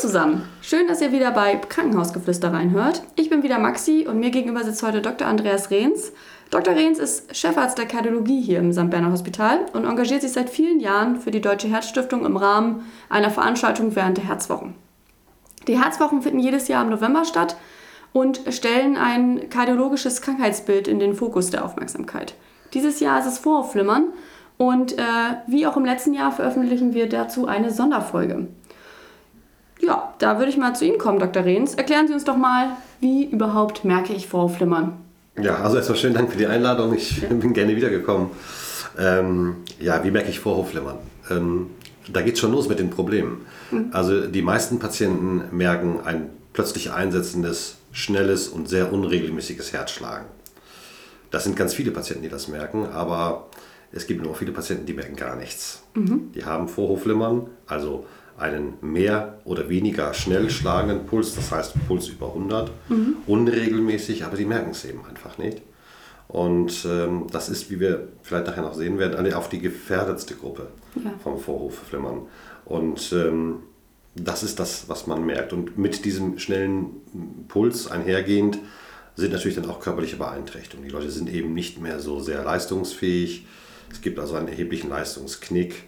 zusammen, schön, dass ihr wieder bei Krankenhausgeflüster reinhört. Ich bin wieder Maxi und mir gegenüber sitzt heute Dr. Andreas Rehns. Dr. Rehns ist Chefarzt der Kardiologie hier im St. Berner Hospital und engagiert sich seit vielen Jahren für die Deutsche Herzstiftung im Rahmen einer Veranstaltung während der Herzwochen. Die Herzwochen finden jedes Jahr im November statt und stellen ein kardiologisches Krankheitsbild in den Fokus der Aufmerksamkeit. Dieses Jahr ist es Vorhofflimmern und äh, wie auch im letzten Jahr veröffentlichen wir dazu eine Sonderfolge. Ja, da würde ich mal zu Ihnen kommen, Dr. Rehns. Erklären Sie uns doch mal, wie überhaupt merke ich Vorhofflimmern? Ja, also erstmal schönen Dank für die Einladung. Ich bin gerne wiedergekommen. Ähm, ja, wie merke ich Vorhofflimmern? Ähm, da geht es schon los mit den Problemen. Mhm. Also die meisten Patienten merken ein plötzlich einsetzendes, schnelles und sehr unregelmäßiges Herzschlagen. Das sind ganz viele Patienten, die das merken, aber es gibt auch viele Patienten, die merken gar nichts. Mhm. Die haben Vorhofflimmern, also einen mehr oder weniger schnell schlagenden Puls, das heißt Puls über 100, mhm. unregelmäßig, aber die merken es eben einfach nicht. Und ähm, das ist, wie wir vielleicht nachher noch sehen werden, eine auf die gefährdetste Gruppe ja. vom Vorhofflimmern. Und ähm, das ist das, was man merkt. Und mit diesem schnellen Puls einhergehend sind natürlich dann auch körperliche Beeinträchtigungen. Die Leute sind eben nicht mehr so sehr leistungsfähig. Es gibt also einen erheblichen Leistungsknick.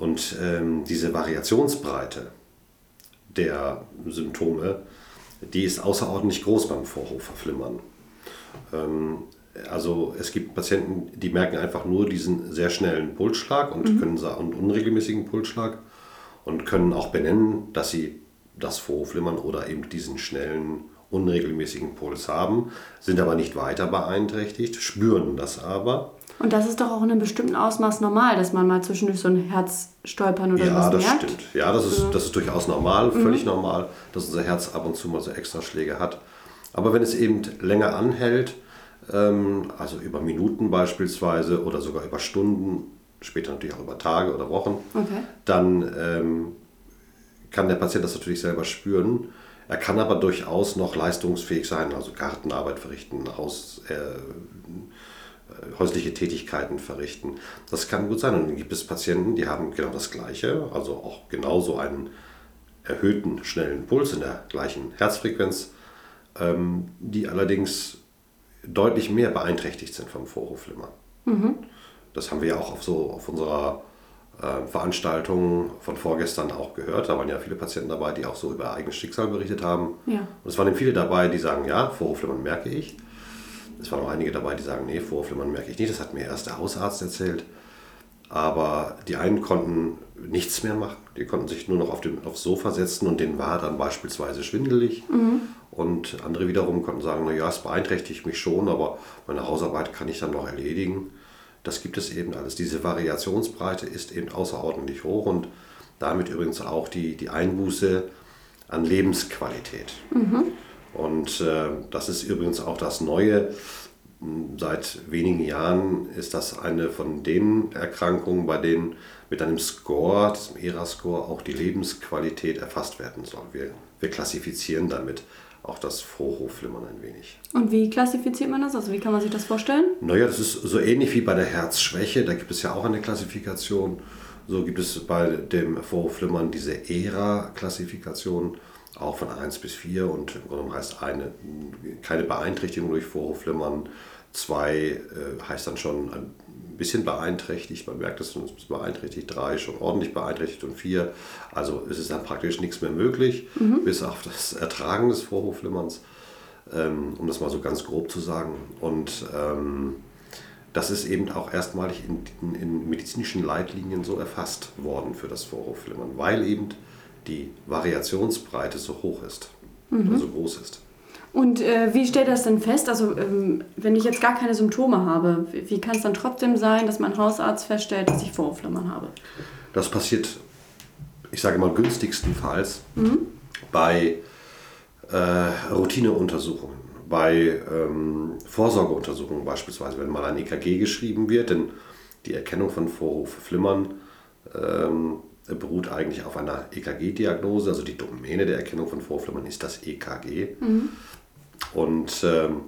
Und ähm, diese Variationsbreite der Symptome, die ist außerordentlich groß beim Vorhofflimmern. Ähm, also es gibt Patienten, die merken einfach nur diesen sehr schnellen Pulsschlag und mhm. können und unregelmäßigen Pulsschlag und können auch benennen, dass sie das Vorhofflimmern oder eben diesen schnellen unregelmäßigen Puls haben, sind aber nicht weiter beeinträchtigt, spüren das aber und das ist doch auch in einem bestimmten Ausmaß normal, dass man mal zwischendurch so ein Herz stolpern oder ja, merkt. Ja, das stimmt. Ja, das ist, das ist durchaus normal, völlig mhm. normal, dass unser Herz ab und zu mal so Extraschläge hat. Aber wenn es eben länger anhält, ähm, also über Minuten beispielsweise oder sogar über Stunden, später natürlich auch über Tage oder Wochen, okay. dann ähm, kann der Patient das natürlich selber spüren. Er kann aber durchaus noch leistungsfähig sein, also Gartenarbeit verrichten, Haus, äh, äh, häusliche Tätigkeiten verrichten. Das kann gut sein. Und dann gibt es Patienten, die haben genau das Gleiche, also auch genauso einen erhöhten, schnellen Puls in der gleichen Herzfrequenz, ähm, die allerdings deutlich mehr beeinträchtigt sind vom Vorhofflimmern. Mhm. Das haben wir ja auch auf, so, auf unserer äh, Veranstaltung von vorgestern auch gehört. Da waren ja viele Patienten dabei, die auch so über ihr eigenes Schicksal berichtet haben. Ja. Und es waren eben viele dabei, die sagen, ja, Vorhofflimmern merke ich. Es waren auch einige dabei, die sagen, nee, Vorflimmern merke ich nicht, das hat mir erst der Hausarzt erzählt. Aber die einen konnten nichts mehr machen, die konnten sich nur noch auf dem, aufs Sofa setzen und denen war dann beispielsweise schwindelig. Mhm. Und andere wiederum konnten sagen, naja, es beeinträchtigt mich schon, aber meine Hausarbeit kann ich dann noch erledigen. Das gibt es eben alles. Diese Variationsbreite ist eben außerordentlich hoch und damit übrigens auch die, die Einbuße an Lebensqualität. Mhm. Und äh, das ist übrigens auch das Neue. Seit wenigen Jahren ist das eine von den Erkrankungen, bei denen mit einem Score, diesem ERA-Score, auch die Lebensqualität erfasst werden soll. Wir, wir klassifizieren damit auch das Vorhofflimmern ein wenig. Und wie klassifiziert man das? Also wie kann man sich das vorstellen? Naja, das ist so ähnlich wie bei der Herzschwäche. Da gibt es ja auch eine Klassifikation. So gibt es bei dem Vorhofflimmern diese ERA-Klassifikation auch von 1 bis 4 und im heißt eine, keine Beeinträchtigung durch Vorhofflimmern, 2 äh, heißt dann schon ein bisschen beeinträchtigt, man merkt es, es ist beeinträchtigt, 3 schon ordentlich beeinträchtigt und 4, also ist es dann praktisch nichts mehr möglich, mhm. bis auf das Ertragen des Vorhofflimmerns, ähm, um das mal so ganz grob zu sagen. Und ähm, das ist eben auch erstmalig in, in, in, medizinischen Leitlinien so erfasst worden für das Vorhofflimmern, weil eben die Variationsbreite so hoch ist, mhm. so groß ist. Und äh, wie stellt das denn fest? Also, ähm, wenn ich jetzt gar keine Symptome habe, wie, wie kann es dann trotzdem sein, dass mein Hausarzt feststellt, dass ich Vorhofflimmern habe? Das passiert, ich sage mal, günstigstenfalls mhm. bei äh, Routineuntersuchungen, bei ähm, Vorsorgeuntersuchungen beispielsweise, wenn mal ein EKG geschrieben wird, denn die Erkennung von Vorhofflimmern ähm, beruht eigentlich auf einer EKG-Diagnose, also die Domäne der Erkennung von Vorflimmern ist das EKG. Mhm. Und ähm,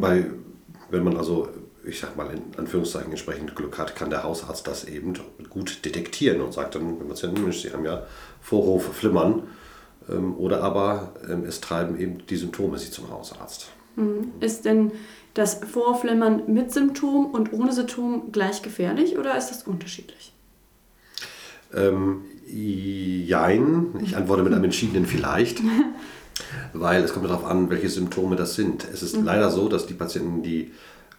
bei, wenn man also ich sag mal in Anführungszeichen entsprechend Glück hat, kann der Hausarzt das eben gut detektieren und sagt dann dem Patienten, Mensch, Sie haben ja Vorhofflimmern ähm, oder aber ähm, es treiben eben die Symptome Sie zum Hausarzt. Mhm. Ist denn das Vorflimmern mit Symptom und ohne Symptom gleich gefährlich oder ist das unterschiedlich? Ähm, jein, ich antworte mit einem entschiedenen Vielleicht, weil es kommt darauf an, welche Symptome das sind. Es ist mhm. leider so, dass die Patienten, die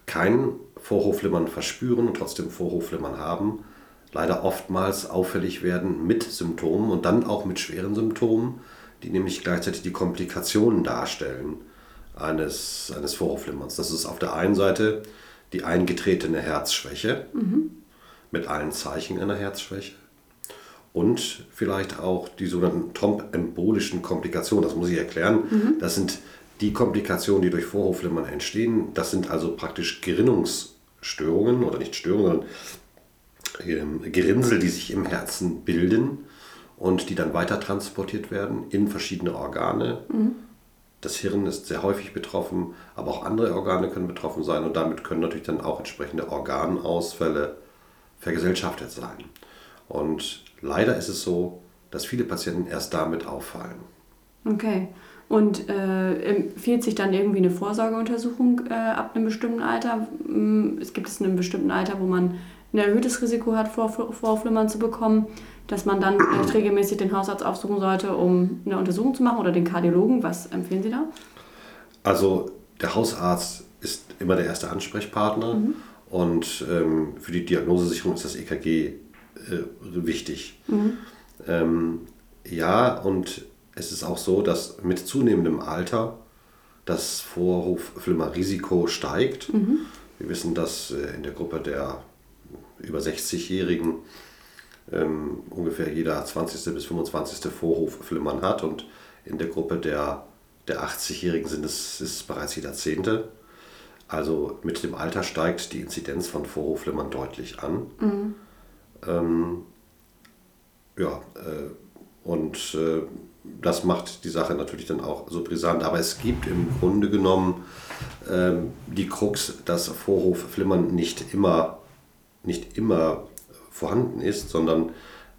kein Vorhofflimmern verspüren und trotzdem Vorhofflimmern haben, leider oftmals auffällig werden mit Symptomen und dann auch mit schweren Symptomen, die nämlich gleichzeitig die Komplikationen darstellen eines, eines Vorhofflimmerns. Das ist auf der einen Seite die eingetretene Herzschwäche mhm. mit allen Zeichen einer Herzschwäche und vielleicht auch die sogenannten trombembolischen Komplikationen. Das muss ich erklären. Mhm. Das sind die Komplikationen, die durch Vorhofflimmern entstehen, das sind also praktisch Gerinnungsstörungen oder nicht Störungen, sondern ähm, Gerinnsel, die sich im Herzen bilden und die dann weiter transportiert werden in verschiedene Organe. Mhm. Das Hirn ist sehr häufig betroffen, aber auch andere Organe können betroffen sein und damit können natürlich dann auch entsprechende Organausfälle vergesellschaftet sein. Und leider ist es so, dass viele Patienten erst damit auffallen. Okay. Und äh, empfiehlt sich dann irgendwie eine Vorsorgeuntersuchung äh, ab einem bestimmten Alter? Mm, es gibt es in einem bestimmten Alter, wo man ein erhöhtes Risiko hat, Vorflimmern zu bekommen, dass man dann äh, regelmäßig den Hausarzt aufsuchen sollte, um eine Untersuchung zu machen oder den Kardiologen. Was empfehlen Sie da? Also der Hausarzt ist immer der erste Ansprechpartner mhm. und ähm, für die Diagnosesicherung ist das EKG äh, wichtig. Mhm. Ähm, ja, und es ist auch so, dass mit zunehmendem Alter das Vorhofflimmerrisiko steigt. Mhm. Wir wissen, dass äh, in der Gruppe der über 60-Jährigen ähm, ungefähr jeder 20. bis 25. Vorhofflimmern hat und in der Gruppe der, der 80-Jährigen sind es ist bereits jeder Zehnte. Also mit dem Alter steigt die Inzidenz von Vorhofflimmern deutlich an. Mhm. Ähm, ja, äh, und äh, das macht die Sache natürlich dann auch so brisant. Aber es gibt im Grunde genommen ähm, die Krux, dass Vorhofflimmern nicht immer, nicht immer vorhanden ist, sondern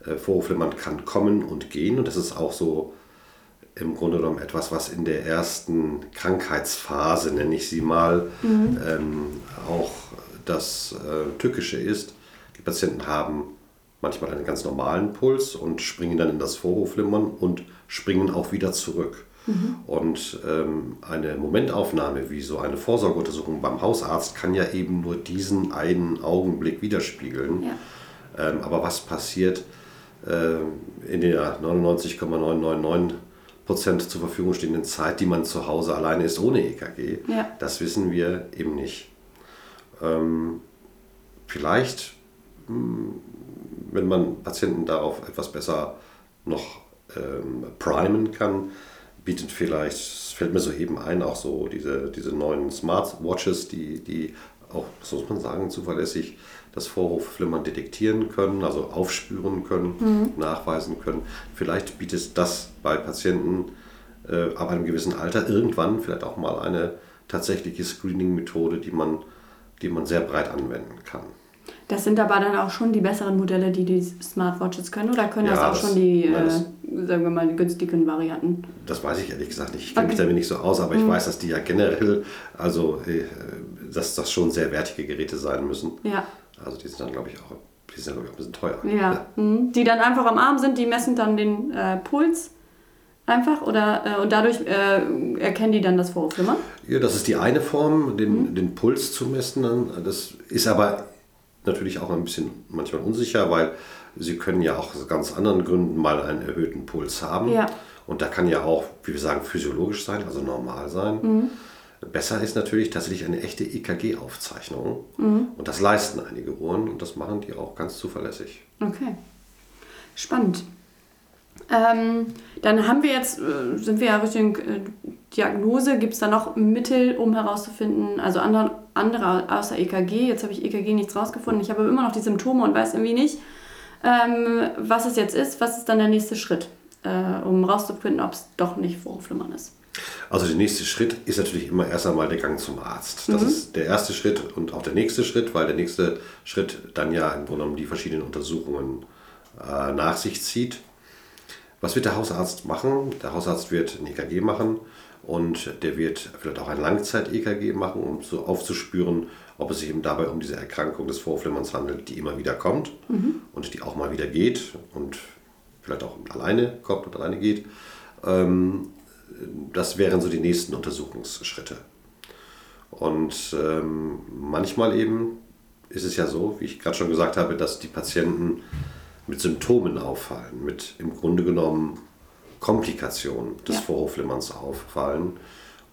äh, Vorhofflimmern kann kommen und gehen. Und das ist auch so im Grunde genommen etwas, was in der ersten Krankheitsphase, nenne ich sie mal, mhm. ähm, auch das äh, Tückische ist. Die Patienten haben manchmal einen ganz normalen Puls und springen dann in das Vorhofflimmern und springen auch wieder zurück. Mhm. Und ähm, eine Momentaufnahme wie so eine Vorsorgeuntersuchung beim Hausarzt kann ja eben nur diesen einen Augenblick widerspiegeln. Ja. Ähm, aber was passiert äh, in der 99,999 Prozent zur Verfügung stehenden Zeit, die man zu Hause alleine ist ohne EKG, ja. das wissen wir eben nicht. Ähm, vielleicht hm, wenn man Patienten darauf etwas besser noch ähm, primen kann, bietet vielleicht, es fällt mir so eben ein, auch so diese, diese neuen Smartwatches, die, die auch, so muss man sagen, zuverlässig das Vorhofflimmern detektieren können, also aufspüren können, mhm. nachweisen können. Vielleicht bietet das bei Patienten äh, ab einem gewissen Alter irgendwann vielleicht auch mal eine tatsächliche Screening-Methode, die man, die man sehr breit anwenden kann. Das sind aber dann auch schon die besseren Modelle, die die Smartwatches können, oder können ja, das auch das, schon die, nein, äh, sagen wir mal, die günstigen Varianten? Das weiß ich ehrlich gesagt nicht. Ich kenne okay. mich damit nicht so aus, aber mhm. ich weiß, dass die ja generell, also äh, dass das schon sehr wertige Geräte sein müssen. Ja. Also die sind dann, glaube ich, auch, die sind, glaube ich, auch ein bisschen teuer. Ja. ja. Mhm. Die dann einfach am Arm sind, die messen dann den äh, Puls einfach oder äh, und dadurch äh, erkennen die dann das Vorhofflimmern? Ja, das ist die eine Form, den, mhm. den Puls zu messen. Das ist aber natürlich auch ein bisschen manchmal unsicher, weil sie können ja auch aus ganz anderen Gründen mal einen erhöhten Puls haben. Ja. Und da kann ja auch, wie wir sagen, physiologisch sein, also normal sein. Mhm. Besser ist natürlich tatsächlich eine echte EKG-Aufzeichnung. Mhm. Und das leisten einige Uhren und das machen die auch ganz zuverlässig. Okay. Spannend. Ähm, dann haben wir jetzt, äh, sind wir ja Richtung äh, Diagnose. Gibt es da noch Mittel, um herauszufinden, also andere, andere außer EKG? Jetzt habe ich EKG nichts rausgefunden. Ich habe immer noch die Symptome und weiß irgendwie nicht, ähm, was es jetzt ist. Was ist dann der nächste Schritt, äh, um herauszufinden, ob es doch nicht Vorhofflimmern ist? Also der nächste Schritt ist natürlich immer erst einmal der Gang zum Arzt. Das mhm. ist der erste Schritt und auch der nächste Schritt, weil der nächste Schritt dann ja im Grunde genommen die verschiedenen Untersuchungen äh, nach sich zieht. Was wird der Hausarzt machen? Der Hausarzt wird ein EKG machen und der wird vielleicht auch ein Langzeit-EKG machen, um so aufzuspüren, ob es sich eben dabei um diese Erkrankung des Vorflimmerns handelt, die immer wieder kommt mhm. und die auch mal wieder geht und vielleicht auch alleine kommt und alleine geht. Ähm, das wären so die nächsten Untersuchungsschritte. Und ähm, manchmal eben ist es ja so, wie ich gerade schon gesagt habe, dass die Patienten mit Symptomen auffallen, mit im Grunde genommen Komplikationen des ja. Vorhofflimmerns auffallen.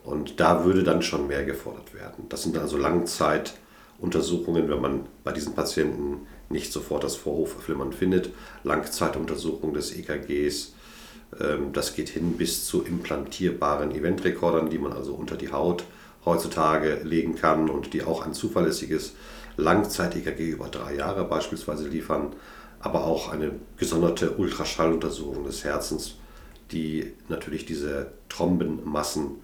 Und da würde dann schon mehr gefordert werden. Das sind also Langzeituntersuchungen, wenn man bei diesen Patienten nicht sofort das Vorhofflimmern findet. Langzeituntersuchungen des EKGs, das geht hin bis zu implantierbaren Eventrekordern, die man also unter die Haut heutzutage legen kann und die auch ein zuverlässiges Langzeit-EKG über drei Jahre beispielsweise liefern, aber auch eine gesonderte Ultraschalluntersuchung des Herzens, die natürlich diese Trombenmassen,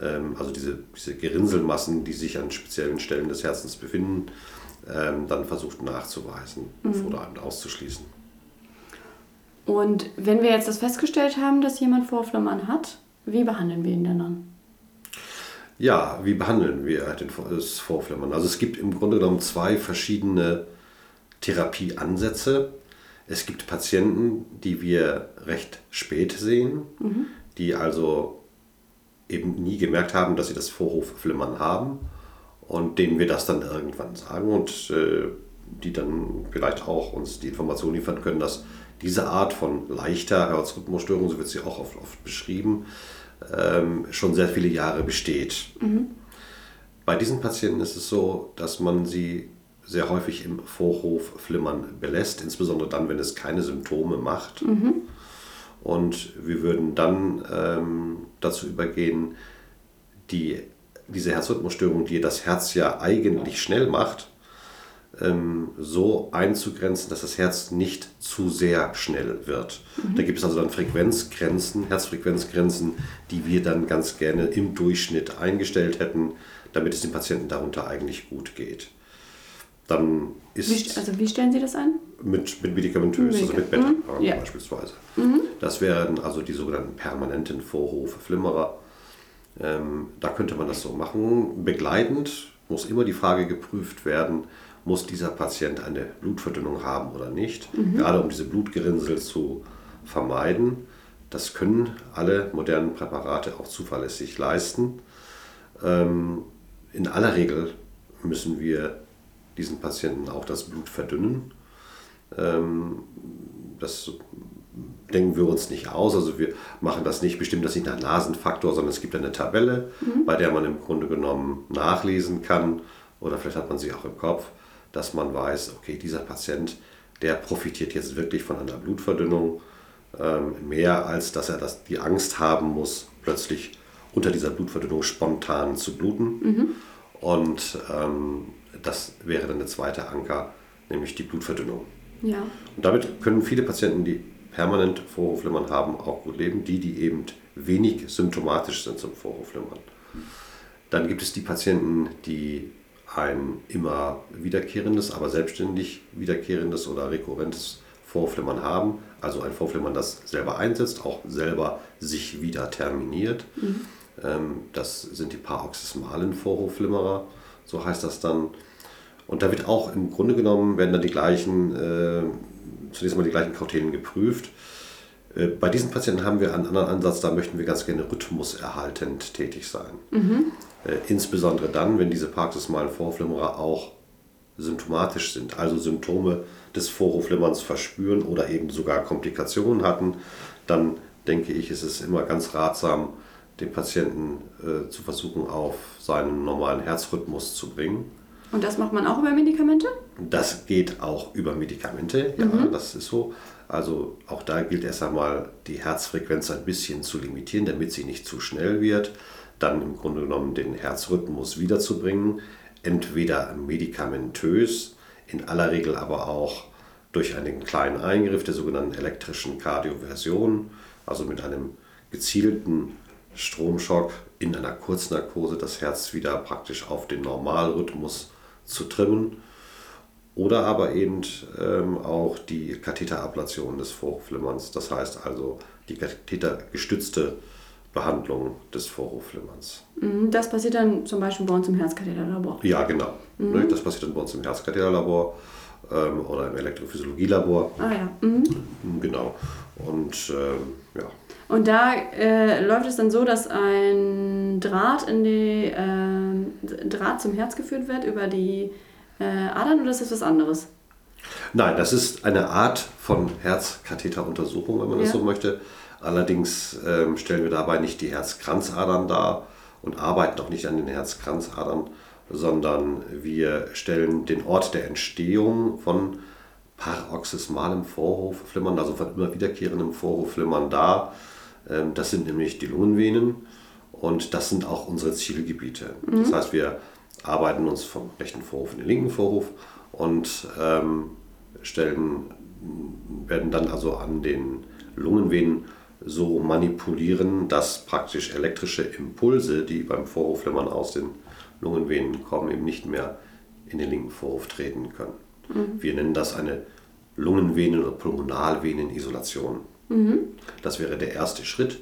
ähm, also diese, diese Gerinnselmassen, die sich an speziellen Stellen des Herzens befinden, ähm, dann versucht nachzuweisen mhm. oder auszuschließen. Und wenn wir jetzt das festgestellt haben, dass jemand Vorflimmern hat, wie behandeln wir ihn denn dann? Ja, wie behandeln wir das Vorflimmern? Also es gibt im Grunde genommen zwei verschiedene Therapieansätze. Es gibt Patienten, die wir recht spät sehen, mhm. die also eben nie gemerkt haben, dass sie das Vorhofflimmern haben und denen wir das dann irgendwann sagen und äh, die dann vielleicht auch uns die Information liefern können, dass diese Art von leichter Herzrhythmusstörung, so wird sie auch oft, oft beschrieben, ähm, schon sehr viele Jahre besteht. Mhm. Bei diesen Patienten ist es so, dass man sie sehr häufig im Vorhof flimmern belässt, insbesondere dann, wenn es keine Symptome macht. Mhm. Und wir würden dann ähm, dazu übergehen, die, diese Herzrhythmusstörung, die das Herz ja eigentlich schnell macht, ähm, so einzugrenzen, dass das Herz nicht zu sehr schnell wird. Mhm. Da gibt es also dann Frequenzgrenzen, Herzfrequenzgrenzen, die wir dann ganz gerne im Durchschnitt eingestellt hätten, damit es dem Patienten darunter eigentlich gut geht. Dann ist wie, also wie stellen Sie das ein? Mit, mit medikamentös, also mit Beta mhm. ja. beispielsweise. Mhm. Das wären also die sogenannten permanenten Vorhofflimmerer. Ähm, da könnte man das so machen. Begleitend muss immer die Frage geprüft werden, muss dieser Patient eine Blutverdünnung haben oder nicht, mhm. gerade um diese Blutgerinnsel zu vermeiden. Das können alle modernen Präparate auch zuverlässig leisten. Ähm, in aller Regel müssen wir diesen Patienten auch das Blut verdünnen. Ähm, das denken wir uns nicht aus. Also wir machen das nicht, bestimmt das nicht nach Nasenfaktor, sondern es gibt eine Tabelle, mhm. bei der man im Grunde genommen nachlesen kann oder vielleicht hat man sie auch im Kopf, dass man weiß, okay, dieser Patient, der profitiert jetzt wirklich von einer Blutverdünnung ähm, mehr, als dass er das, die Angst haben muss, plötzlich unter dieser Blutverdünnung spontan zu bluten. Mhm. Und ähm, das wäre dann der zweite Anker, nämlich die Blutverdünnung. Ja. Und damit können viele Patienten, die permanent Vorhofflimmern haben, auch gut leben, die, die eben wenig symptomatisch sind zum Vorhofflimmern. Dann gibt es die Patienten, die ein immer wiederkehrendes, aber selbstständig wiederkehrendes oder rekurrentes Vorflimmern haben. Also ein Vorflimmern, das selber einsetzt, auch selber sich wieder terminiert. Mhm. Ähm, das sind die paroxysmalen Vorhofflimmerer, so heißt das dann. Und da wird auch im Grunde genommen, werden dann die gleichen, äh, zunächst mal die gleichen Kautelen geprüft. Äh, bei diesen Patienten haben wir einen anderen Ansatz, da möchten wir ganz gerne rhythmuserhaltend tätig sein. Mhm. Äh, insbesondere dann, wenn diese paroxysmalen Vorflimmerer auch symptomatisch sind, also Symptome des Vorhofflimmerns verspüren oder eben sogar Komplikationen hatten, dann denke ich, ist es immer ganz ratsam, den Patienten äh, zu versuchen, auf seinen normalen Herzrhythmus zu bringen. Und das macht man auch über Medikamente? Das geht auch über Medikamente, ja, mhm. das ist so. Also auch da gilt erst einmal, die Herzfrequenz ein bisschen zu limitieren, damit sie nicht zu schnell wird dann im Grunde genommen den Herzrhythmus wiederzubringen, entweder medikamentös, in aller Regel aber auch durch einen kleinen Eingriff der sogenannten elektrischen Kardioversion, also mit einem gezielten Stromschock in einer Kurznarkose das Herz wieder praktisch auf den Normalrhythmus zu trimmen. Oder aber eben ähm, auch die Katheterablation des Vorhofflimmerns, das heißt also die kathetergestützte Behandlung des Vorhofflimmerns. Mhm, das passiert dann zum Beispiel bei uns im Herzkatheterlabor. Ja, genau. Mhm. Das passiert dann bei uns im Herzkatheterlabor ähm, oder im Elektrophysiologielabor. Ah ja. Mhm. Genau. Und ähm, ja. Und da äh, läuft es dann so, dass ein Draht in die äh, Draht zum Herz geführt wird über die äh, Adern oder ist das was anderes? Nein, das ist eine Art von Herzkatheteruntersuchung, wenn man ja. das so möchte. Allerdings ähm, stellen wir dabei nicht die Herzkranzadern dar und arbeiten auch nicht an den Herzkranzadern, sondern wir stellen den Ort der Entstehung von paroxysmalem Vorhofflimmern, also von immer wiederkehrendem Vorhofflimmern dar. Ähm, das sind nämlich die Lungenvenen und das sind auch unsere Zielgebiete. Mhm. Das heißt, wir arbeiten uns vom rechten Vorhof in den linken Vorhof und ähm, stellen, werden dann also an den Lungenvenen so manipulieren, dass praktisch elektrische Impulse, die beim Vorhofflimmern aus den Lungenvenen kommen, eben nicht mehr in den linken Vorhof treten können. Mhm. Wir nennen das eine Lungenvenen- oder Pulmonalvenenisolation. Mhm. Das wäre der erste Schritt.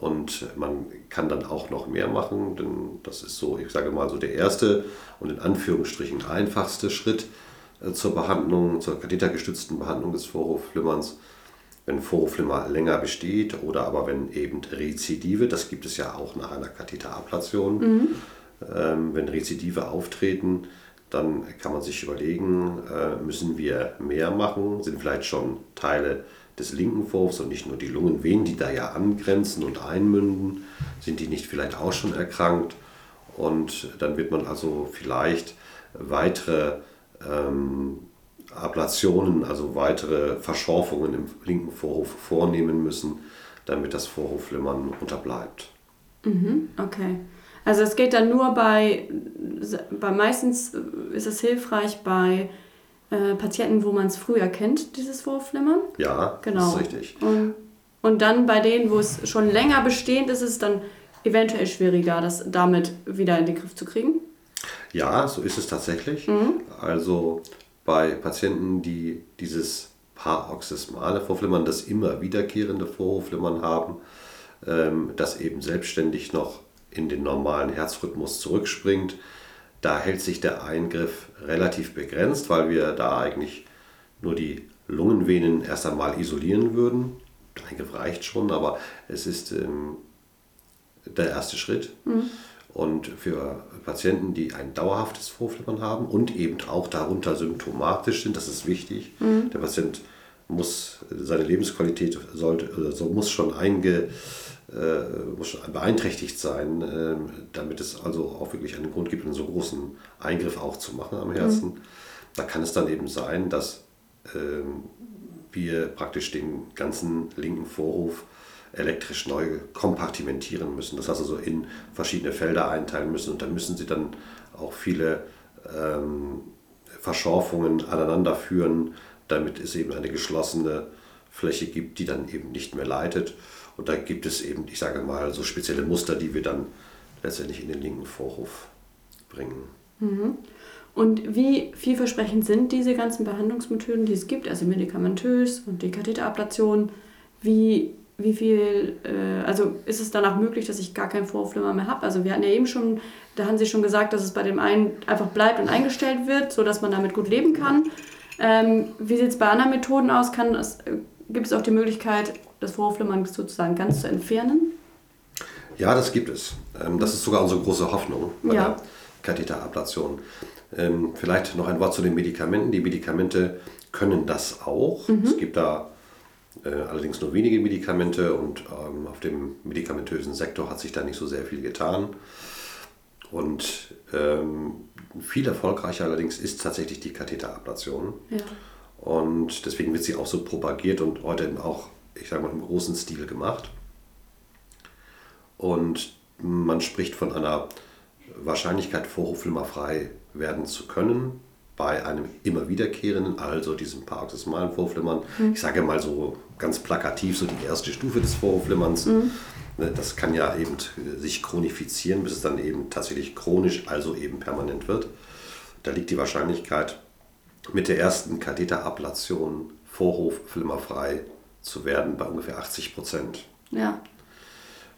Und man kann dann auch noch mehr machen, denn das ist so, ich sage mal so der erste und in Anführungsstrichen einfachste Schritt äh, zur Behandlung, zur kathetergestützten Behandlung des Vorhofflimmerns. Wenn Vorhofflimmer länger besteht oder aber wenn eben Rezidive, das gibt es ja auch nach einer Katheterablation, mhm. ähm, wenn Rezidive auftreten, dann kann man sich überlegen, äh, müssen wir mehr machen, sind vielleicht schon Teile des linken Vorhofs und nicht nur die Lungenvenen, die da ja angrenzen und einmünden, sind die nicht vielleicht auch schon erkrankt. Und dann wird man also vielleicht weitere ähm, Ablationen, also weitere Verschorfungen im linken Vorhof vornehmen müssen, damit das Vorhofflimmern unterbleibt. Mhm, okay. Also es geht dann nur bei, bei meistens ist es hilfreich bei äh, Patienten, wo man es früher kennt, dieses Vorflimmern. Ja, genau. das ist richtig. Und, und dann bei denen, wo es schon länger bestehend ist, ist es dann eventuell schwieriger, das damit wieder in den Griff zu kriegen. Ja, so ist es tatsächlich. Mhm. Also bei Patienten, die dieses paroxysmale Vorflimmern, das immer wiederkehrende Vorhofflimmern haben, ähm, das eben selbstständig noch in den normalen Herzrhythmus zurückspringt, da hält sich der Eingriff relativ begrenzt, weil wir da eigentlich nur die Lungenvenen erst einmal isolieren würden. Der Eingriff reicht schon, aber es ist ähm, der erste Schritt. Mhm. Und für Patienten, die ein dauerhaftes Vorflimmern haben und eben auch darunter symptomatisch sind, das ist wichtig. Mhm. Der Patient muss seine Lebensqualität sollte, also muss schon einge, äh, muss beeinträchtigt sein, äh, damit es also auch wirklich einen Grund gibt, einen so großen Eingriff auch zu machen am Herzen. Mhm. Da kann es dann eben sein, dass äh, wir praktisch den ganzen linken Vorhof elektrisch neu kompartimentieren müssen. Das heißt also in verschiedene Felder einteilen müssen und da müssen sie dann auch viele ähm, Verschorfungen aneinander führen, damit es eben eine geschlossene Fläche gibt, die dann eben nicht mehr leitet. Und da gibt es eben, ich sage mal, so spezielle Muster, die wir dann letztendlich in den linken Vorhof bringen. Mhm. Und wie vielversprechend sind diese ganzen Behandlungsmethoden, die es gibt, also medikamentös und die Katheterablation? Wie, wie viel, äh, also ist es danach möglich, dass ich gar keinen Vorhofflimmer mehr habe? Also wir hatten ja eben schon, da haben Sie schon gesagt, dass es bei dem einen einfach bleibt und eingestellt wird, sodass man damit gut leben kann. Ähm, wie sieht es bei anderen Methoden aus? Kann das, äh, gibt es auch die Möglichkeit, das Vorhofflimmern sozusagen ganz zu entfernen? Ja, das gibt es. Ähm, das ist sogar unsere große Hoffnung bei ja. der Katheterablation. Ähm, vielleicht noch ein Wort zu den Medikamenten. Die Medikamente können das auch. Mhm. Es gibt da allerdings nur wenige Medikamente und ähm, auf dem medikamentösen Sektor hat sich da nicht so sehr viel getan. Und ähm, viel erfolgreicher allerdings ist tatsächlich die Katheterablation. Ja. Und deswegen wird sie auch so propagiert und heute auch ich sage mal, im großen Stil gemacht. Und man spricht von einer Wahrscheinlichkeit, vorhofflimmerfrei werden zu können, bei einem immer wiederkehrenden, also diesem paroxysmalen Vorflimmern. Mhm. Ich sage mal so ganz plakativ, so die erste Stufe des Vorflimmerns. Mhm. Ne, das kann ja eben sich chronifizieren, bis es dann eben tatsächlich chronisch, also eben permanent wird. Da liegt die Wahrscheinlichkeit, mit der ersten Katheterablation vorhofflimmerfrei zu werden bei ungefähr 80 Prozent. Ja.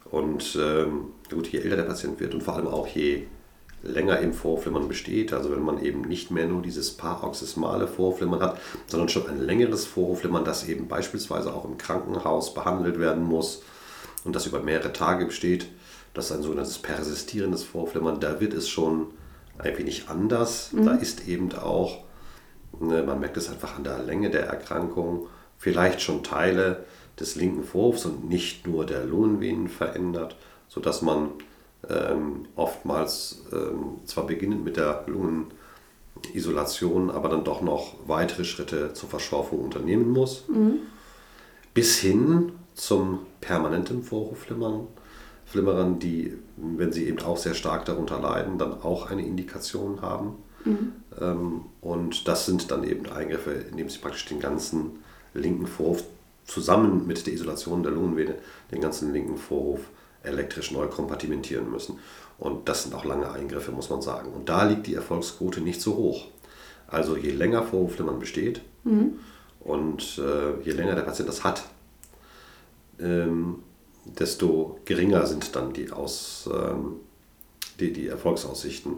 Und ähm, gut, je älter der Patient wird und vor allem auch je länger im Vorflimmern besteht, also wenn man eben nicht mehr nur dieses paroxysmale Vorflimmern hat, sondern schon ein längeres Vorflimmern, das eben beispielsweise auch im Krankenhaus behandelt werden muss und das über mehrere Tage besteht, das ist ein sogenanntes persistierendes Vorflimmern, da wird es schon ein wenig anders. Mhm. Da ist eben auch, ne, man merkt es einfach an der Länge der Erkrankung, vielleicht schon Teile des linken Vorhofs und nicht nur der Lungenvenen verändert, sodass man ähm, oftmals ähm, zwar beginnend mit der Lungenisolation, aber dann doch noch weitere Schritte zur Verschorfung unternehmen muss. Mhm. Bis hin zum permanenten Vorhofflimmern. Flimmerern, die, wenn sie eben auch sehr stark darunter leiden, dann auch eine Indikation haben. Mhm. Ähm, und das sind dann eben Eingriffe, indem sie praktisch den ganzen linken Vorhof zusammen mit der Isolation der Lungenvene, den ganzen linken Vorhof elektrisch neu kompartimentieren müssen. Und das sind auch lange Eingriffe, muss man sagen. Und da liegt die Erfolgsquote nicht so hoch. Also je länger Vorhofflimmern besteht mhm. und äh, je länger der Patient das hat, ähm, desto geringer sind dann die, Aus, ähm, die, die Erfolgsaussichten.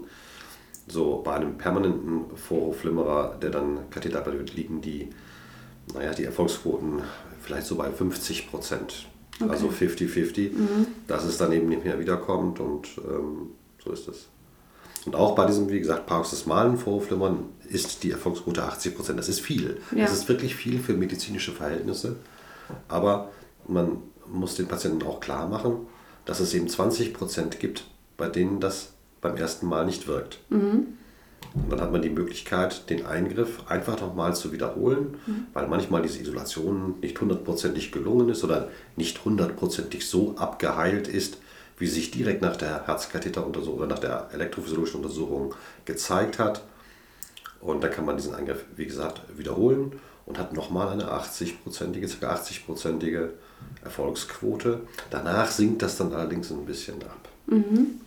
So bei einem permanenten Vorhofflimmerer, der dann Katheter wird, liegen die, naja, die Erfolgsquoten vielleicht so bei 50 Prozent. Okay. Also 50-50, mhm. dass es dann eben nicht mehr wiederkommt und ähm, so ist es. Und auch bei diesem, wie gesagt, paroxysmalen Vorhofflimmern ist die Erfolgsquote 80 Prozent. Das ist viel. Ja. Das ist wirklich viel für medizinische Verhältnisse. Aber man muss den Patienten auch klar machen, dass es eben 20 Prozent gibt, bei denen das beim ersten Mal nicht wirkt. Mhm. Und dann hat man die Möglichkeit, den Eingriff einfach nochmal zu wiederholen, mhm. weil manchmal diese Isolation nicht hundertprozentig gelungen ist oder nicht hundertprozentig so abgeheilt ist, wie sich direkt nach der Herzkatheteruntersuchung oder nach der elektrophysiologischen Untersuchung gezeigt hat. Und da kann man diesen Eingriff, wie gesagt, wiederholen und hat nochmal eine 80-prozentige, ca. 80-prozentige Erfolgsquote. Danach sinkt das dann allerdings ein bisschen ab. Mhm.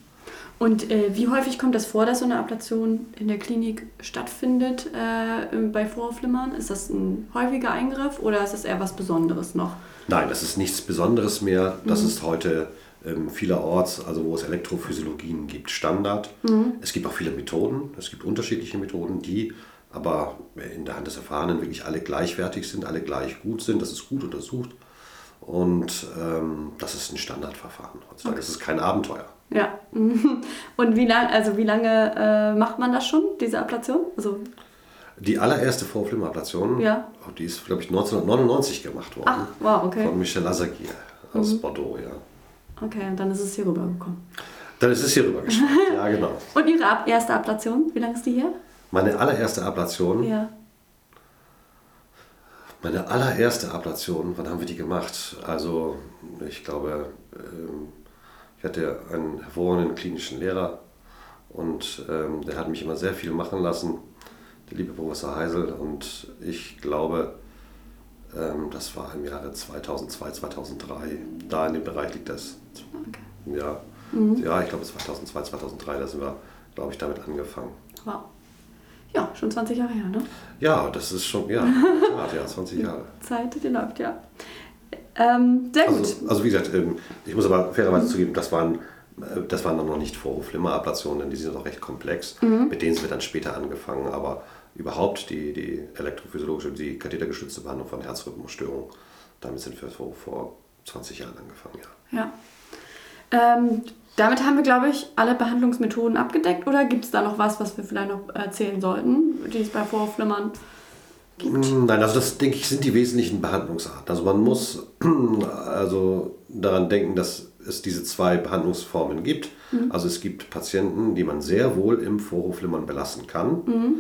Und äh, wie häufig kommt das vor, dass so eine Ablation in der Klinik stattfindet äh, bei Vorhofflimmern? Ist das ein häufiger Eingriff oder ist das eher was Besonderes noch? Nein, das ist nichts Besonderes mehr. Das mhm. ist heute ähm, vielerorts, also wo es Elektrophysiologien gibt, Standard. Mhm. Es gibt auch viele Methoden. Es gibt unterschiedliche Methoden, die aber in der Hand des Erfahrenen wirklich alle gleichwertig sind, alle gleich gut sind. Das ist gut untersucht. Und ähm, das ist ein Standardverfahren heutzutage. Okay. Das ist kein Abenteuer. Ja. Und wie lange, also wie lange äh, macht man das schon, diese Ablation? Also die allererste Vorfilmablation, ja. Die ist, glaube ich, 1999 gemacht worden. Ach, wow, okay. Von Michel Lazagir aus mhm. Bordeaux, ja. Okay, und dann ist es hier rübergekommen. Dann ist es hier rübergeschwappt, ja, genau. Und Ihre erste Ablation, wie lange ist die hier? Meine allererste Ablation? Ja. Meine allererste Ablation, wann haben wir die gemacht? Also, ich glaube, ähm, ich hatte einen hervorragenden klinischen Lehrer und ähm, der hat mich immer sehr viel machen lassen, der liebe Professor Heisel. Und ich glaube, ähm, das war im Jahre 2002, 2003. Da in dem Bereich liegt das. Okay. Ja, mhm. ja ich glaube 2002, 2003, da sind wir, glaube ich, damit angefangen. Wow. Ja, schon 20 Jahre her, ne? Ja, das ist schon, ja, ja 20 Jahre. Zeit, die läuft, ja. Ähm, sehr gut. Also, also, wie gesagt, ähm, ich muss aber fairerweise zugeben, das waren, äh, das waren dann noch nicht Vorhofflimmerablationen, denn die sind noch recht komplex. Mhm. Mit denen sind wir dann später angefangen, aber überhaupt die, die elektrophysiologische, die kathetergestützte Behandlung von Herzrhythmusstörungen, damit sind wir vor, vor 20 Jahren angefangen, ja. Ja. Ähm, damit haben wir, glaube ich, alle Behandlungsmethoden abgedeckt oder gibt es da noch was, was wir vielleicht noch erzählen sollten, die es bei Vorhofflimmern gibt? Mm, nein, also das denke ich sind die wesentlichen Behandlungsarten. Also man muss also daran denken, dass es diese zwei Behandlungsformen gibt. Mhm. Also es gibt Patienten, die man sehr wohl im Vorhofflimmern belassen kann. Mhm.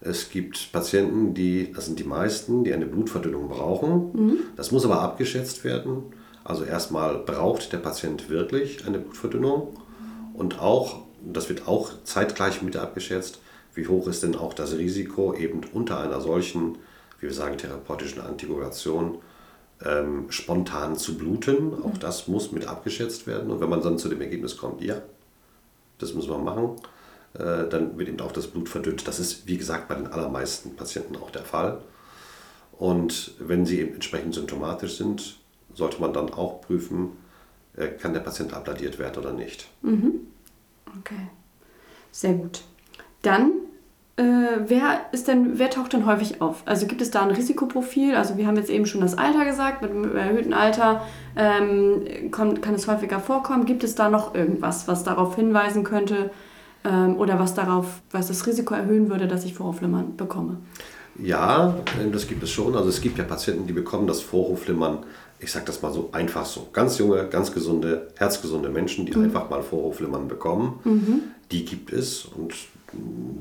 Es gibt Patienten, die, das sind die meisten, die eine Blutverdünnung brauchen. Mhm. Das muss aber abgeschätzt werden. Also erstmal braucht der Patient wirklich eine Blutverdünnung und auch, das wird auch zeitgleich mit abgeschätzt, wie hoch ist denn auch das Risiko, eben unter einer solchen, wie wir sagen, therapeutischen Antikoagulation ähm, spontan zu bluten. Auch das muss mit abgeschätzt werden. Und wenn man dann zu dem Ergebnis kommt, ja, das müssen wir machen, äh, dann wird eben auch das Blut verdünnt. Das ist, wie gesagt, bei den allermeisten Patienten auch der Fall. Und wenn sie eben entsprechend symptomatisch sind, sollte man dann auch prüfen, äh, kann der Patient abladiert werden oder nicht. Mhm. Okay, sehr gut. Dann, äh, wer ist denn, wer taucht denn häufig auf? Also gibt es da ein Risikoprofil? Also wir haben jetzt eben schon das Alter gesagt, mit einem erhöhten Alter ähm, kommt, kann es häufiger vorkommen. Gibt es da noch irgendwas, was darauf hinweisen könnte ähm, oder was darauf, was das Risiko erhöhen würde, dass ich Vorhofflimmern bekomme? Ja, das gibt es schon. Also es gibt ja Patienten, die bekommen das Vorhofflimmern ich sage das mal so einfach so, ganz junge, ganz gesunde, herzgesunde Menschen, die mhm. einfach mal Vorhofflimmern bekommen, mhm. die gibt es und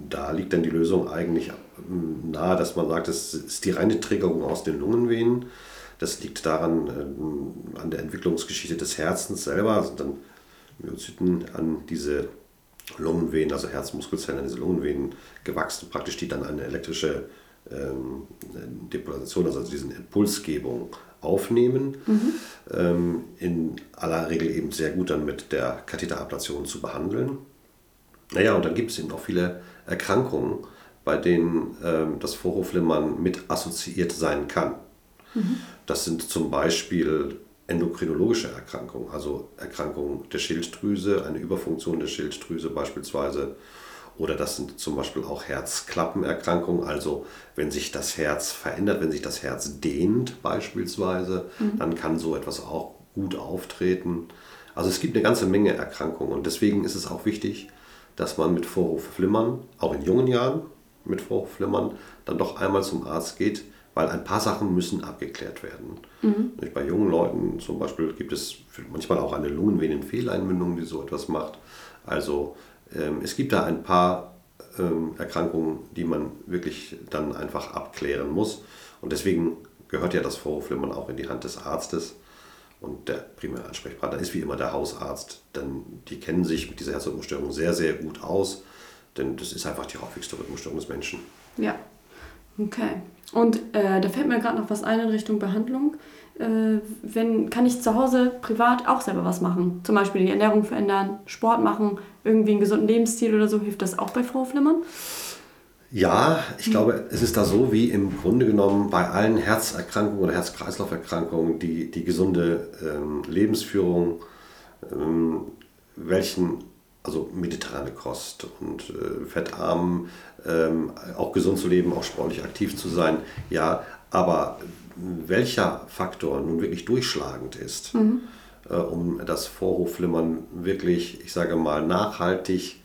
da liegt dann die Lösung eigentlich nahe, dass man sagt, es ist die reine Triggerung aus den Lungenvenen. Das liegt daran, äh, an der Entwicklungsgeschichte des Herzens selber, also dann Myozyten an diese Lungenvenen, also Herzmuskelzellen an diese Lungenvenen gewachsen, praktisch die dann eine elektrische ähm, Depolarisation, also diesen Impulsgebung aufnehmen. Mhm. Ähm, in aller Regel eben sehr gut dann mit der Katheterablation zu behandeln. Naja, und dann gibt es eben auch viele Erkrankungen, bei denen ähm, das Vorhofflimmern mit assoziiert sein kann. Mhm. Das sind zum Beispiel endokrinologische Erkrankungen, also Erkrankungen der Schilddrüse, eine Überfunktion der Schilddrüse beispielsweise, oder das sind zum Beispiel auch Herzklappenerkrankungen, also wenn sich das Herz verändert, wenn sich das Herz dehnt beispielsweise, mhm. dann kann so etwas auch gut auftreten. Also es gibt eine ganze Menge Erkrankungen und deswegen ist es auch wichtig, dass man mit Vorhofflimmern, auch in jungen Jahren mit Vorhofflimmern, dann doch einmal zum Arzt geht, weil ein paar Sachen müssen abgeklärt werden. Mhm. Bei jungen Leuten zum Beispiel gibt es manchmal auch eine Lungenvenenfehleinmündung, die so etwas macht. Also ähm, es gibt da ein paar ähm, Erkrankungen, die man wirklich dann einfach abklären muss. Und deswegen gehört ja das Vorhofflimmern auch in die Hand des Arztes. Und der primäre Ansprechpartner ist wie immer der Hausarzt, denn die kennen sich mit dieser Herzrhythmusstörung sehr, sehr gut aus, denn das ist einfach die häufigste Rhythmusstörung des Menschen. Ja, okay. Und äh, da fällt mir gerade noch was ein in Richtung Behandlung äh, wenn, kann ich zu Hause privat auch selber was machen. Zum Beispiel die Ernährung verändern, Sport machen, irgendwie einen gesunden Lebensstil oder so. Hilft das auch bei Vorhofflimmern? Ja, ich mhm. glaube, es ist da so wie im Grunde genommen bei allen Herzerkrankungen oder Herz-Kreislauf-Erkrankungen die, die gesunde ähm, Lebensführung, ähm, welchen, also mediterrane Kost und äh, fettarm, ähm, auch gesund zu leben, auch sportlich aktiv zu sein, ja, aber welcher Faktor nun wirklich durchschlagend ist, mhm. äh, um das Vorhofflimmern wirklich, ich sage mal, nachhaltig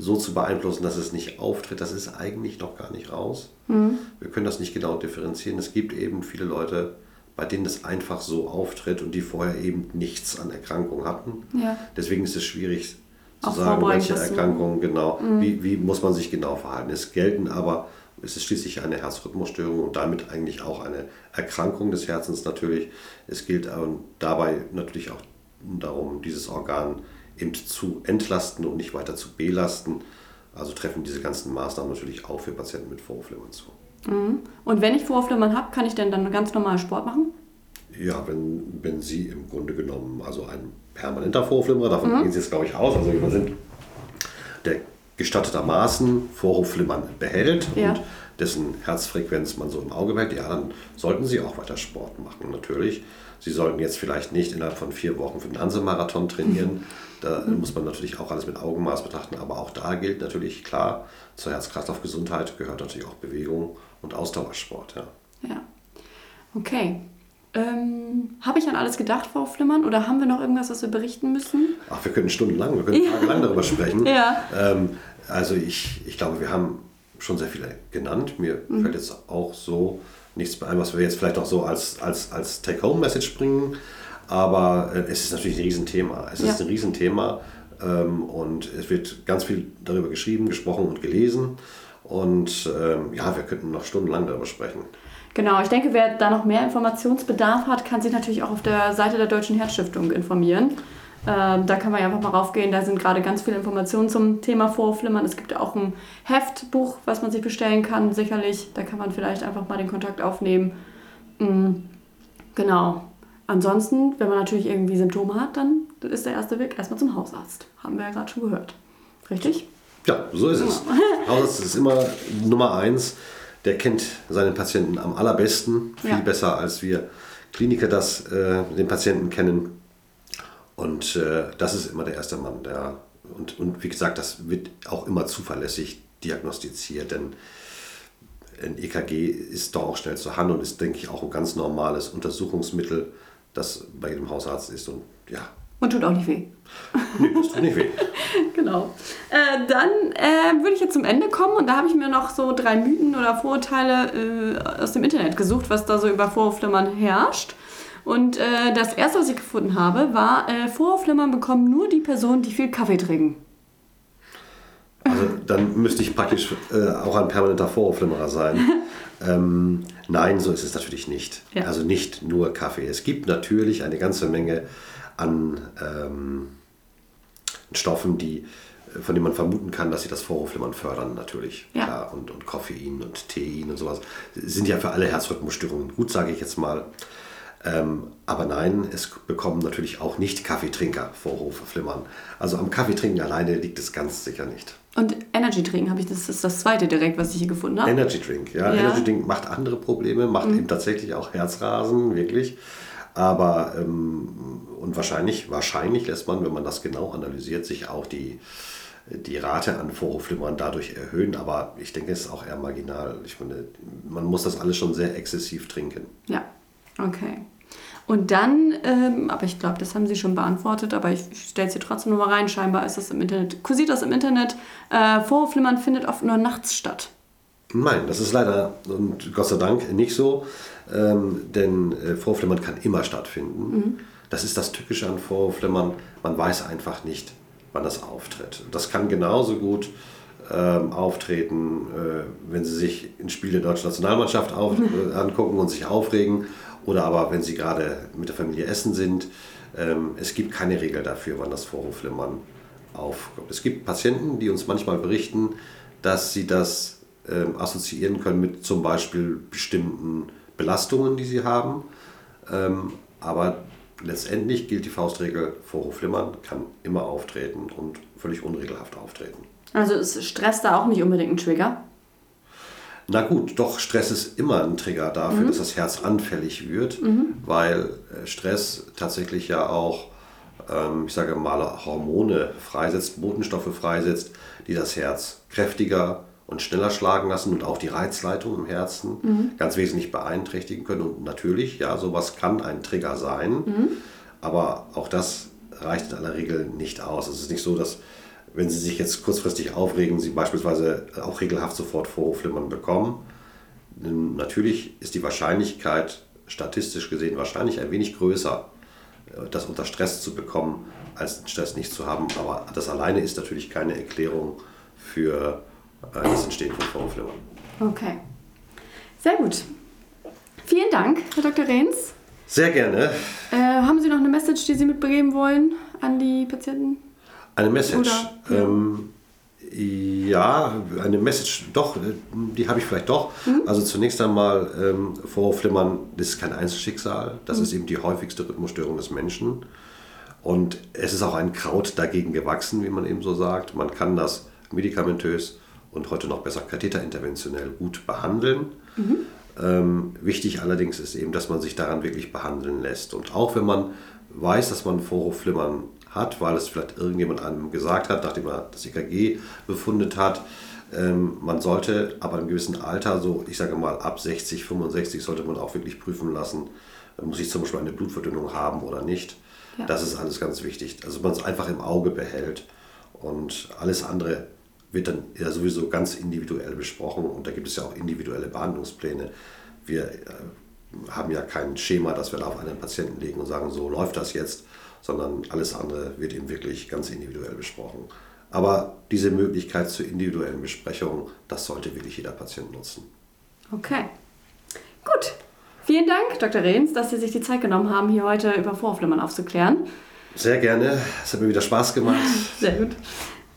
so zu beeinflussen, dass es nicht auftritt, das ist eigentlich noch gar nicht raus. Mhm. Wir können das nicht genau differenzieren. Es gibt eben viele Leute, bei denen das einfach so auftritt und die vorher eben nichts an Erkrankung hatten. Ja. Deswegen ist es schwierig zu Auch sagen, welche Erkrankungen genau, mhm. wie, wie muss man sich genau verhalten. Es gelten aber es ist schließlich eine Herzrhythmusstörung und damit eigentlich auch eine Erkrankung des Herzens natürlich. Es gilt dabei natürlich auch darum, dieses Organ zu entlasten und nicht weiter zu belasten. Also treffen diese ganzen Maßnahmen natürlich auch für Patienten mit Vorhofflimmern zu. Mhm. Und wenn ich Vorhofflimmern habe, kann ich denn dann ganz normal Sport machen? Ja, wenn, wenn Sie im Grunde genommen, also ein permanenter Vorhofflimmerer, davon mhm. gehen Sie jetzt glaube ich aus, also wir sind der gestattetermaßen Vorhofflimmern behält ja. und dessen Herzfrequenz man so im Auge behält, ja, dann sollten Sie auch weiter Sport machen, natürlich. Sie sollten jetzt vielleicht nicht innerhalb von vier Wochen für den Hansemarathon trainieren. Da mhm. muss man natürlich auch alles mit Augenmaß betrachten, aber auch da gilt natürlich klar, zur Herz-Kreislauf-Gesundheit gehört natürlich auch Bewegung und Ausdauersport. Ja. ja. Okay. Ähm, Habe ich an alles gedacht, Frau Flimmern? Oder haben wir noch irgendwas, was wir berichten müssen? Ach, wir können stundenlang, wir können ja. tagelang darüber sprechen. Ja. Ähm, also ich, ich glaube, wir haben schon sehr viele genannt. Mir mhm. fällt jetzt auch so nichts mehr ein, was wir jetzt vielleicht auch so als, als, als Take-Home-Message bringen. Aber äh, es ist natürlich ein Riesenthema. Es ja. ist ein Riesenthema ähm, und es wird ganz viel darüber geschrieben, gesprochen und gelesen. Und ähm, ja, wir könnten noch stundenlang darüber sprechen. Genau, ich denke, wer da noch mehr Informationsbedarf hat, kann sich natürlich auch auf der Seite der Deutschen Herzstiftung informieren. Ähm, da kann man ja einfach mal raufgehen. Da sind gerade ganz viele Informationen zum Thema Vorflimmern. Es gibt auch ein Heftbuch, was man sich bestellen kann, sicherlich. Da kann man vielleicht einfach mal den Kontakt aufnehmen. Mhm. Genau. Ansonsten, wenn man natürlich irgendwie Symptome hat, dann ist der erste Weg erstmal zum Hausarzt. Haben wir ja gerade schon gehört. Richtig? Ja, so ist es. Hausarzt ist immer Nummer eins. Der kennt seinen Patienten am allerbesten, viel ja. besser als wir Kliniker das äh, den Patienten kennen. Und äh, das ist immer der erste Mann. Der, und, und wie gesagt, das wird auch immer zuverlässig diagnostiziert, denn ein EKG ist doch auch schnell zur Hand und ist, denke ich, auch ein ganz normales Untersuchungsmittel, das bei jedem Hausarzt ist. Und ja. Und tut auch nicht weh. Nee, das tut nicht weh. genau. Äh, dann äh, würde ich jetzt zum Ende kommen und da habe ich mir noch so drei Mythen oder Vorurteile äh, aus dem Internet gesucht, was da so über Vorflimmern herrscht. Und äh, das erste, was ich gefunden habe, war, äh, Vorflimmern bekommen nur die Personen, die viel Kaffee trinken. Also dann müsste ich praktisch äh, auch ein permanenter Vorflimmerer sein. ähm, nein, so ist es natürlich nicht. Ja. Also nicht nur Kaffee. Es gibt natürlich eine ganze Menge an ähm, Stoffen, die, von denen man vermuten kann, dass sie das Vorhofflimmern fördern, natürlich. Ja. Klar. Und, und Koffein und Tein und sowas sind ja für alle Herzrhythmusstörungen gut, sage ich jetzt mal. Ähm, aber nein, es bekommen natürlich auch nicht Kaffeetrinker Vorhofflimmern. Also am Kaffeetrinken alleine liegt es ganz sicher nicht. Und Energy Drink habe ich, das ist das zweite direkt, was ich hier gefunden habe. Energy Drink, ja. ja. Energy Drink macht andere Probleme, macht mhm. eben tatsächlich auch Herzrasen, wirklich. Aber ähm, und wahrscheinlich, wahrscheinlich lässt man, wenn man das genau analysiert, sich auch die, die Rate an Vorhofflimmern dadurch erhöhen. Aber ich denke, es ist auch eher marginal. Ich meine, man muss das alles schon sehr exzessiv trinken. Ja, okay. Und dann, ähm, aber ich glaube, das haben Sie schon beantwortet, aber ich, ich stelle es hier trotzdem nochmal rein. Scheinbar ist das im Internet, kursiert das im Internet. Äh, Vorhofflimmern findet oft nur nachts statt. Nein, das ist leider und Gott sei Dank nicht so, ähm, denn äh, Vorflimmern kann immer stattfinden. Mhm. Das ist das Tückische an Vorflimmern, man weiß einfach nicht, wann das auftritt. Das kann genauso gut ähm, auftreten, äh, wenn Sie sich ein Spiel der deutschen Nationalmannschaft auf, äh, angucken und sich aufregen oder aber wenn Sie gerade mit der Familie essen sind. Ähm, es gibt keine Regel dafür, wann das Vorhofflimmern aufkommt. Es gibt Patienten, die uns manchmal berichten, dass sie das ähm, assoziieren können mit zum Beispiel bestimmten Belastungen, die sie haben. Ähm, aber letztendlich gilt die Faustregel, Vorhofflimmern kann immer auftreten und völlig unregelhaft auftreten. Also ist Stress da auch nicht unbedingt ein Trigger? Na gut, doch Stress ist immer ein Trigger dafür, mhm. dass das Herz anfällig wird, mhm. weil äh, Stress tatsächlich ja auch, ähm, ich sage mal, Hormone freisetzt, Botenstoffe freisetzt, die das Herz kräftiger, und schneller schlagen lassen und auch die Reizleitung im Herzen mhm. ganz wesentlich beeinträchtigen können. Und natürlich, ja, sowas kann ein Trigger sein, mhm. aber auch das reicht in aller Regel nicht aus. Es ist nicht so, dass wenn Sie sich jetzt kurzfristig aufregen, Sie beispielsweise auch regelhaft sofort Vorhofflimmern bekommen. Natürlich ist die Wahrscheinlichkeit statistisch gesehen wahrscheinlich ein wenig größer, äh, das unter Stress zu bekommen, als Stress nicht zu haben. Aber das alleine ist natürlich keine Erklärung für äh, das Entstehen von Vorhofflimmern. Okay. Sehr gut. Vielen Dank, Herr Dr. Rehns. Sehr gerne. Äh, haben Sie noch eine Message, die Sie mitbegeben wollen an die Patienten? Eine Message? Oder. Ähm, ja, eine Message, doch, die habe ich vielleicht doch. Mhm. Also zunächst einmal, ähm, Vorhofflimmern, das ist kein Einzelschicksal, das mhm. ist eben die häufigste Rhythmusstörung des Menschen. Und es ist auch ein Kraut dagegen gewachsen, wie man eben so sagt. Man kann das medikamentös und heute noch besser katheterinterventionell gut behandeln. Mhm. Ähm, wichtig allerdings ist eben, dass man sich daran wirklich behandeln lässt. Und auch wenn man weiß, dass man Vorhofflimmern hat, weil es vielleicht irgendjemand einem gesagt hat, nachdem er das EKG befundet hat, ähm, man sollte aber im gewissen Alter, so ich sage mal ab 60, 65, sollte man auch wirklich prüfen lassen, muss ich zum Beispiel eine Blutverdünnung haben oder nicht. Ja. Das ist alles ganz wichtig. Also man es einfach im Auge behält und alles andere wird dann ja sowieso ganz individuell besprochen und da gibt es ja auch individuelle Behandlungspläne. Wir äh, haben ja kein Schema, das wir da auf einen Patienten legen und sagen, so läuft das jetzt, sondern alles andere wird eben wirklich ganz individuell besprochen. Aber diese Möglichkeit zur individuellen Besprechung, das sollte wirklich jeder Patient nutzen. Okay, gut. Vielen Dank, Dr. Rehns, dass Sie sich die Zeit genommen haben, hier heute über Vorflimmern aufzuklären. Sehr gerne. Es hat mir wieder Spaß gemacht. Sehr gut.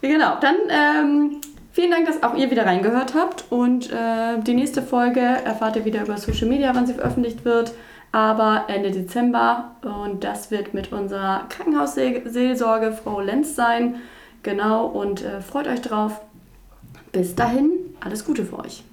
Genau, dann ähm, vielen Dank, dass auch ihr wieder reingehört habt. Und äh, die nächste Folge erfahrt ihr wieder über Social Media, wann sie veröffentlicht wird. Aber Ende Dezember. Und das wird mit unserer Krankenhausseelsorge Frau Lenz sein. Genau, und äh, freut euch drauf. Bis dahin, alles Gute für euch.